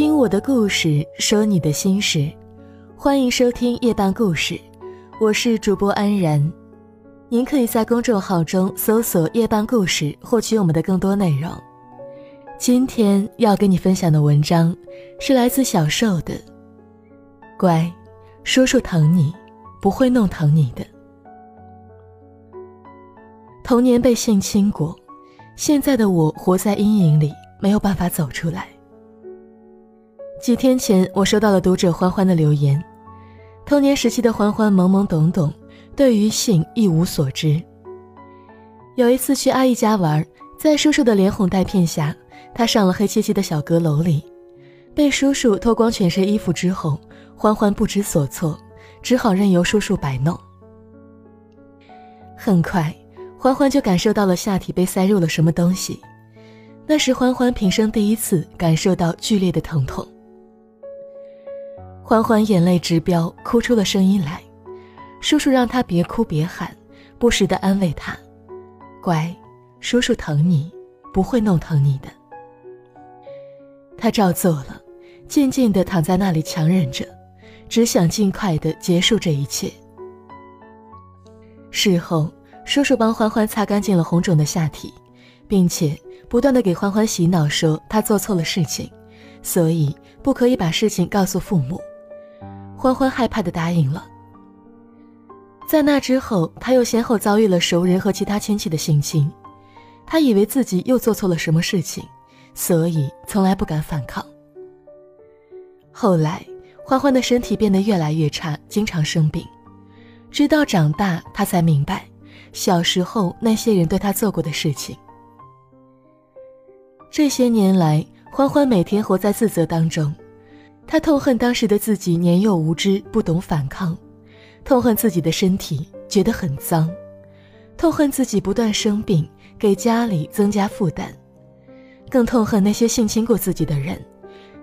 听我的故事，说你的心事，欢迎收听夜半故事，我是主播安然。您可以在公众号中搜索“夜半故事”，获取我们的更多内容。今天要跟你分享的文章是来自小瘦的。乖，叔叔疼你，不会弄疼你的。童年被性侵过，现在的我活在阴影里，没有办法走出来。几天前，我收到了读者欢欢的留言。童年时期的欢欢懵懵懂懂，对于性一无所知。有一次去阿姨家玩，在叔叔的连哄带骗下。他上了黑漆漆的小阁楼里，被叔叔脱光全身衣服之后，欢欢不知所措，只好任由叔叔摆弄。很快，欢欢就感受到了下体被塞入了什么东西，那是欢欢平生第一次感受到剧烈的疼痛。欢欢眼泪直飙，哭出了声音来。叔叔让他别哭别喊，不时的安慰他：“乖，叔叔疼你，不会弄疼你的。”他照做了，静静的躺在那里强忍着，只想尽快的结束这一切。事后，叔叔帮欢欢擦干净了红肿的下体，并且不断的给欢欢洗脑，说他做错了事情，所以不可以把事情告诉父母。欢欢害怕地答应了。在那之后，他又先后遭遇了熟人和其他亲戚的性侵，他以为自己又做错了什么事情。所以从来不敢反抗。后来，欢欢的身体变得越来越差，经常生病。直到长大，他才明白小时候那些人对他做过的事情。这些年来，欢欢每天活在自责当中。他痛恨当时的自己年幼无知，不懂反抗；痛恨自己的身体，觉得很脏；痛恨自己不断生病，给家里增加负担。更痛恨那些性侵过自己的人，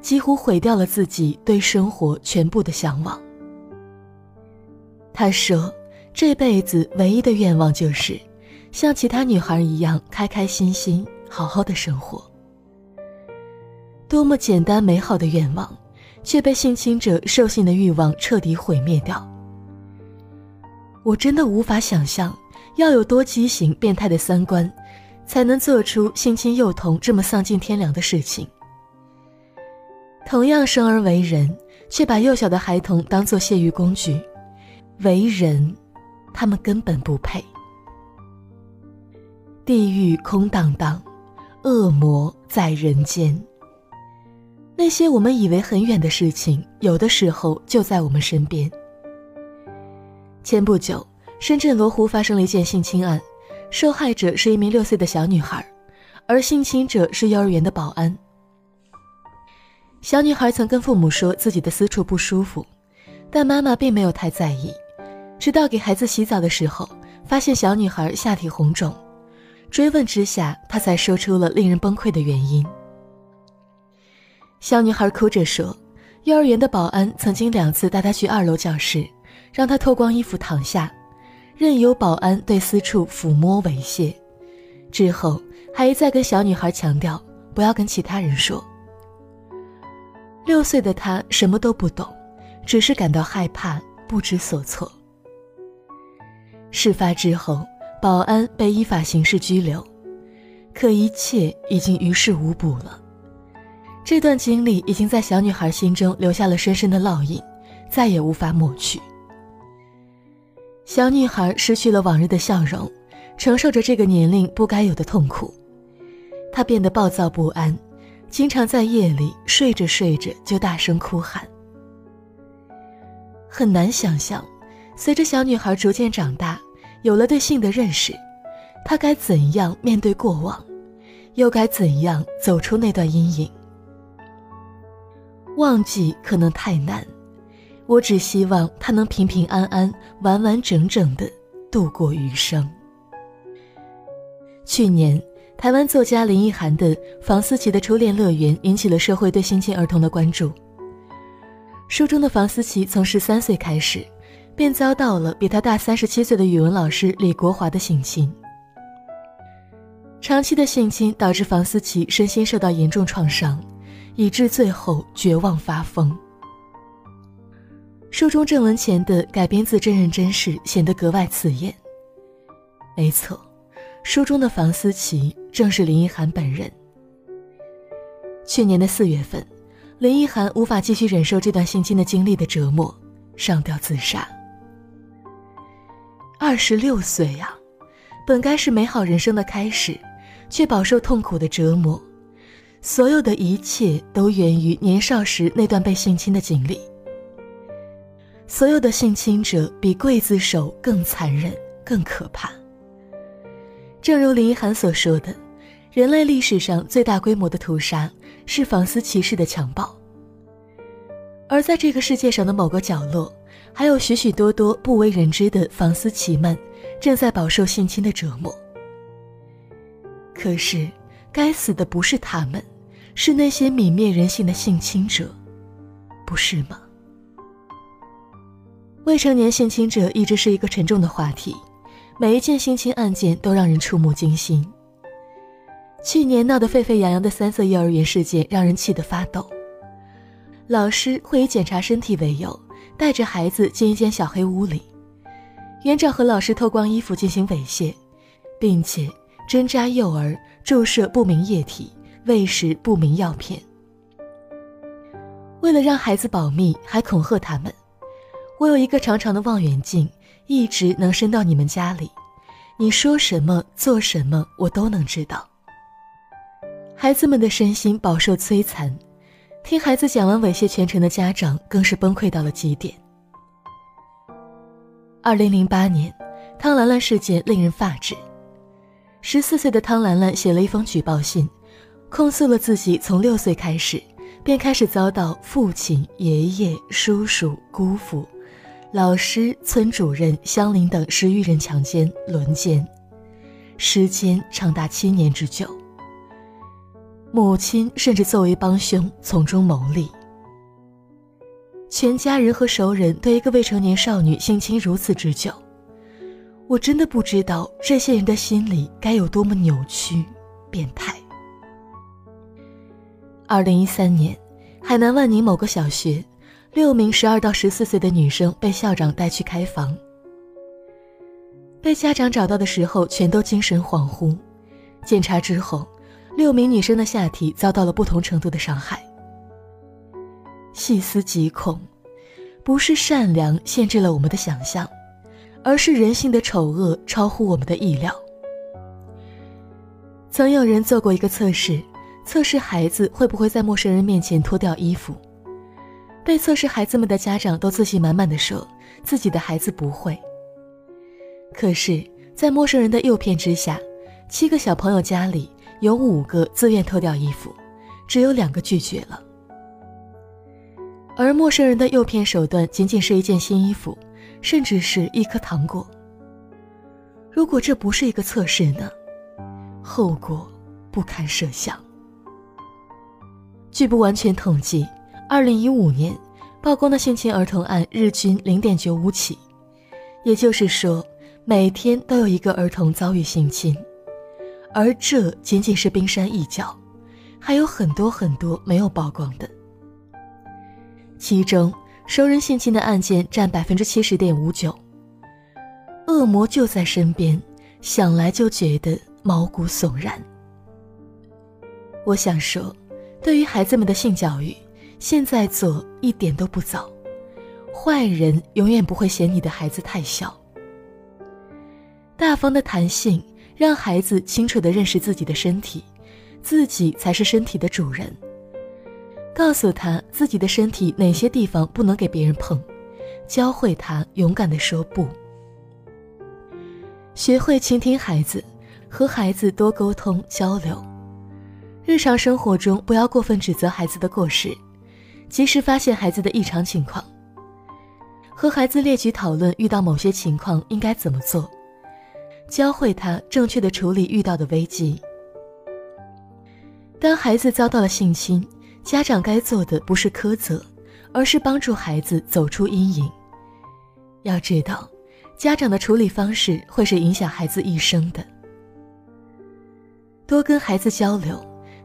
几乎毁掉了自己对生活全部的向往。他说：“这辈子唯一的愿望就是像其他女孩一样开开心心、好好的生活。”多么简单美好的愿望，却被性侵者兽性的欲望彻底毁灭掉。我真的无法想象，要有多畸形、变态的三观。才能做出性侵幼童这么丧尽天良的事情。同样生而为人，却把幼小的孩童当作泄欲工具，为人，他们根本不配。地狱空荡荡，恶魔在人间。那些我们以为很远的事情，有的时候就在我们身边。前不久，深圳罗湖发生了一件性侵案。受害者是一名六岁的小女孩，而性侵者是幼儿园的保安。小女孩曾跟父母说自己的私处不舒服，但妈妈并没有太在意。直到给孩子洗澡的时候，发现小女孩下体红肿，追问之下，她才说出了令人崩溃的原因。小女孩哭着说，幼儿园的保安曾经两次带她去二楼教室，让她脱光衣服躺下。任由保安对私处抚摸猥亵，之后还一再跟小女孩强调不要跟其他人说。六岁的她什么都不懂，只是感到害怕，不知所措。事发之后，保安被依法刑事拘留，可一切已经于事无补了。这段经历已经在小女孩心中留下了深深的烙印，再也无法抹去。小女孩失去了往日的笑容，承受着这个年龄不该有的痛苦。她变得暴躁不安，经常在夜里睡着睡着就大声哭喊。很难想象，随着小女孩逐渐长大，有了对性的认识，她该怎样面对过往，又该怎样走出那段阴影？忘记可能太难。我只希望他能平平安安、完完整整的度过余生。去年，台湾作家林奕涵的《房思琪的初恋乐园》引起了社会对性侵儿童的关注。书中的房思琪从十三岁开始，便遭到了比他大三十七岁的语文老师李国华的性侵。长期的性侵导致房思琪身心受到严重创伤，以致最后绝望发疯。书中郑文乾的改编自真人真事显得格外刺眼。没错，书中的房思琪正是林奕涵本人。去年的四月份，林奕涵无法继续忍受这段性侵的经历的折磨，上吊自杀。二十六岁呀，本该是美好人生的开始，却饱受痛苦的折磨。所有的一切都源于年少时那段被性侵的经历。所有的性侵者比刽子手更残忍、更可怕。正如林一涵所说的，人类历史上最大规模的屠杀是房思琪式的强暴。而在这个世界上的某个角落，还有许许多多不为人知的房思琪们，正在饱受性侵的折磨。可是，该死的不是他们，是那些泯灭人性的性侵者，不是吗？未成年性侵者一直是一个沉重的话题，每一件性侵案件都让人触目惊心。去年闹得沸沸扬扬的三色幼儿园事件让人气得发抖。老师会以检查身体为由，带着孩子进一间小黑屋里，园长和老师脱光衣服进行猥亵，并且针扎幼儿、注射不明液体、喂食不明药片。为了让孩子保密，还恐吓他们。我有一个长长的望远镜，一直能伸到你们家里。你说什么，做什么，我都能知道。孩子们的身心饱受摧残，听孩子讲完猥亵全程的家长更是崩溃到了极点。二零零八年，汤兰兰事件令人发指。十四岁的汤兰兰写了一封举报信，控诉了自己从六岁开始便开始遭到父亲、爷爷、叔叔、姑父。老师、村主任、乡邻等十余人强奸、轮奸，时间长达七年之久。母亲甚至作为帮凶从中牟利。全家人和熟人对一个未成年少女性侵如此之久，我真的不知道这些人的心里该有多么扭曲、变态。二零一三年，海南万宁某个小学。六名十二到十四岁的女生被校长带去开房，被家长找到的时候，全都精神恍惚。检查之后，六名女生的下体遭到了不同程度的伤害。细思极恐，不是善良限制了我们的想象，而是人性的丑恶超乎我们的意料。曾有人做过一个测试，测试孩子会不会在陌生人面前脱掉衣服。被测试孩子们的家长都自信满满的说，自己的孩子不会。可是，在陌生人的诱骗之下，七个小朋友家里有五个自愿脱掉衣服，只有两个拒绝了。而陌生人的诱骗手段仅仅是一件新衣服，甚至是一颗糖果。如果这不是一个测试呢？后果不堪设想。据不完全统计。二零一五年，曝光的性侵儿童案日均零点九五起，也就是说，每天都有一个儿童遭遇性侵，而这仅仅是冰山一角，还有很多很多没有曝光的。其中，熟人性侵的案件占百分之七十点五九。恶魔就在身边，想来就觉得毛骨悚然。我想说，对于孩子们的性教育。现在做一点都不早，坏人永远不会嫌你的孩子太小。大方的弹性，让孩子清楚的认识自己的身体，自己才是身体的主人。告诉他自己的身体哪些地方不能给别人碰，教会他勇敢的说不。学会倾听孩子，和孩子多沟通交流。日常生活中不要过分指责孩子的过失。及时发现孩子的异常情况，和孩子列举讨论遇到某些情况应该怎么做，教会他正确的处理遇到的危机。当孩子遭到了性侵，家长该做的不是苛责，而是帮助孩子走出阴影。要知道，家长的处理方式会是影响孩子一生的。多跟孩子交流，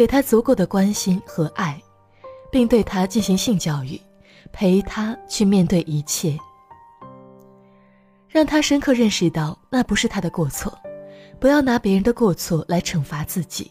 给他足够的关心和爱。并对他进行性教育，陪他去面对一切，让他深刻认识到那不是他的过错，不要拿别人的过错来惩罚自己。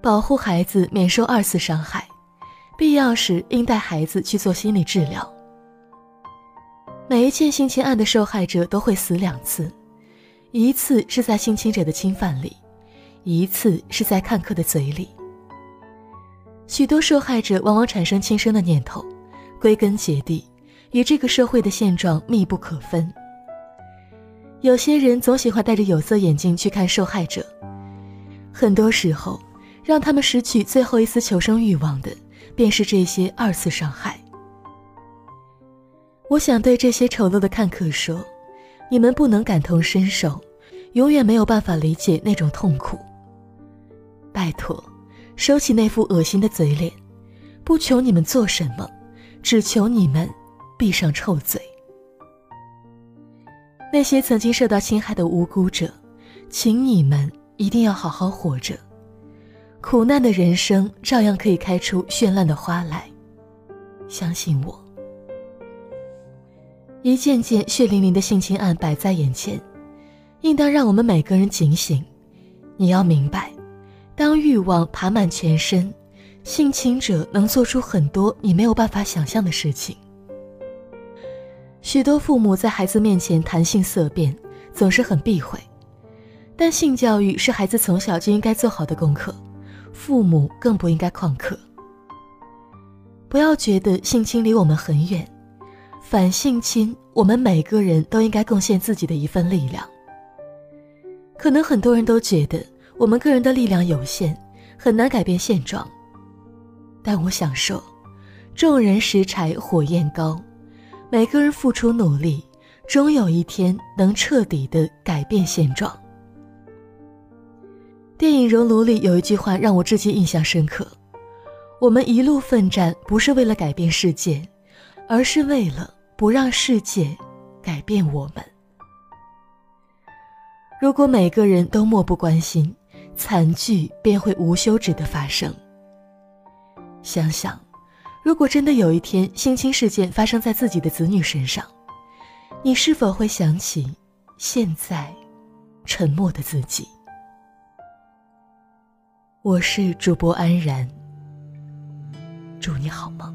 保护孩子免受二次伤害，必要时应带孩子去做心理治疗。每一件性侵案的受害者都会死两次，一次是在性侵者的侵犯里，一次是在看客的嘴里。许多受害者往往产生轻生的念头，归根结底与这个社会的现状密不可分。有些人总喜欢戴着有色眼镜去看受害者，很多时候。让他们失去最后一丝求生欲望的，便是这些二次伤害。我想对这些丑陋的看客说：你们不能感同身受，永远没有办法理解那种痛苦。拜托，收起那副恶心的嘴脸，不求你们做什么，只求你们闭上臭嘴。那些曾经受到侵害的无辜者，请你们一定要好好活着。苦难的人生照样可以开出绚烂的花来，相信我。一件件血淋淋的性侵案摆在眼前，应当让我们每个人警醒。你要明白，当欲望爬满全身，性侵者能做出很多你没有办法想象的事情。许多父母在孩子面前谈性色变，总是很避讳，但性教育是孩子从小就应该做好的功课。父母更不应该旷课。不要觉得性侵离我们很远，反性侵，我们每个人都应该贡献自己的一份力量。可能很多人都觉得我们个人的力量有限，很难改变现状。但我想说，众人拾柴火焰高，每个人付出努力，终有一天能彻底的改变现状。电影《熔炉》里有一句话让我至今印象深刻：“我们一路奋战，不是为了改变世界，而是为了不让世界改变我们。”如果每个人都漠不关心，惨剧便会无休止的发生。想想，如果真的有一天性侵事件发生在自己的子女身上，你是否会想起现在沉默的自己？我是主播安然，祝你好梦。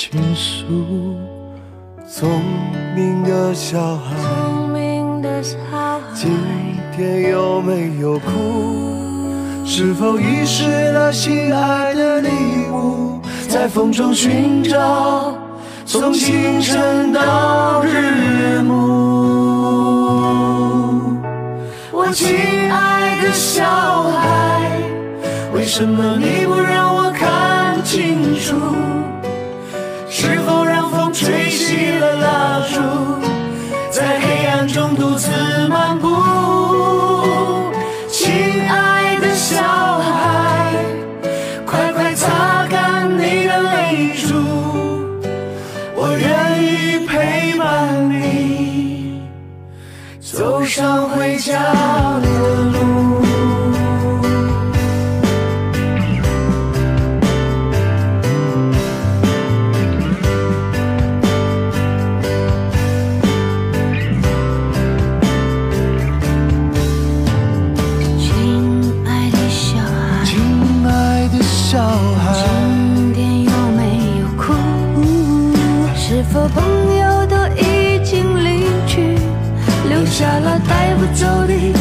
倾诉？聪明的小孩，今天有没有哭？是否遗失了心爱的礼物？在风中寻找，从清晨到日暮。我亲爱的小孩，为什么你不让我看清楚？吹熄了蜡烛，在黑暗中独自漫步？亲爱的小孩，快快擦干你的泪珠，我愿意陪伴你走上回家的路。带不走的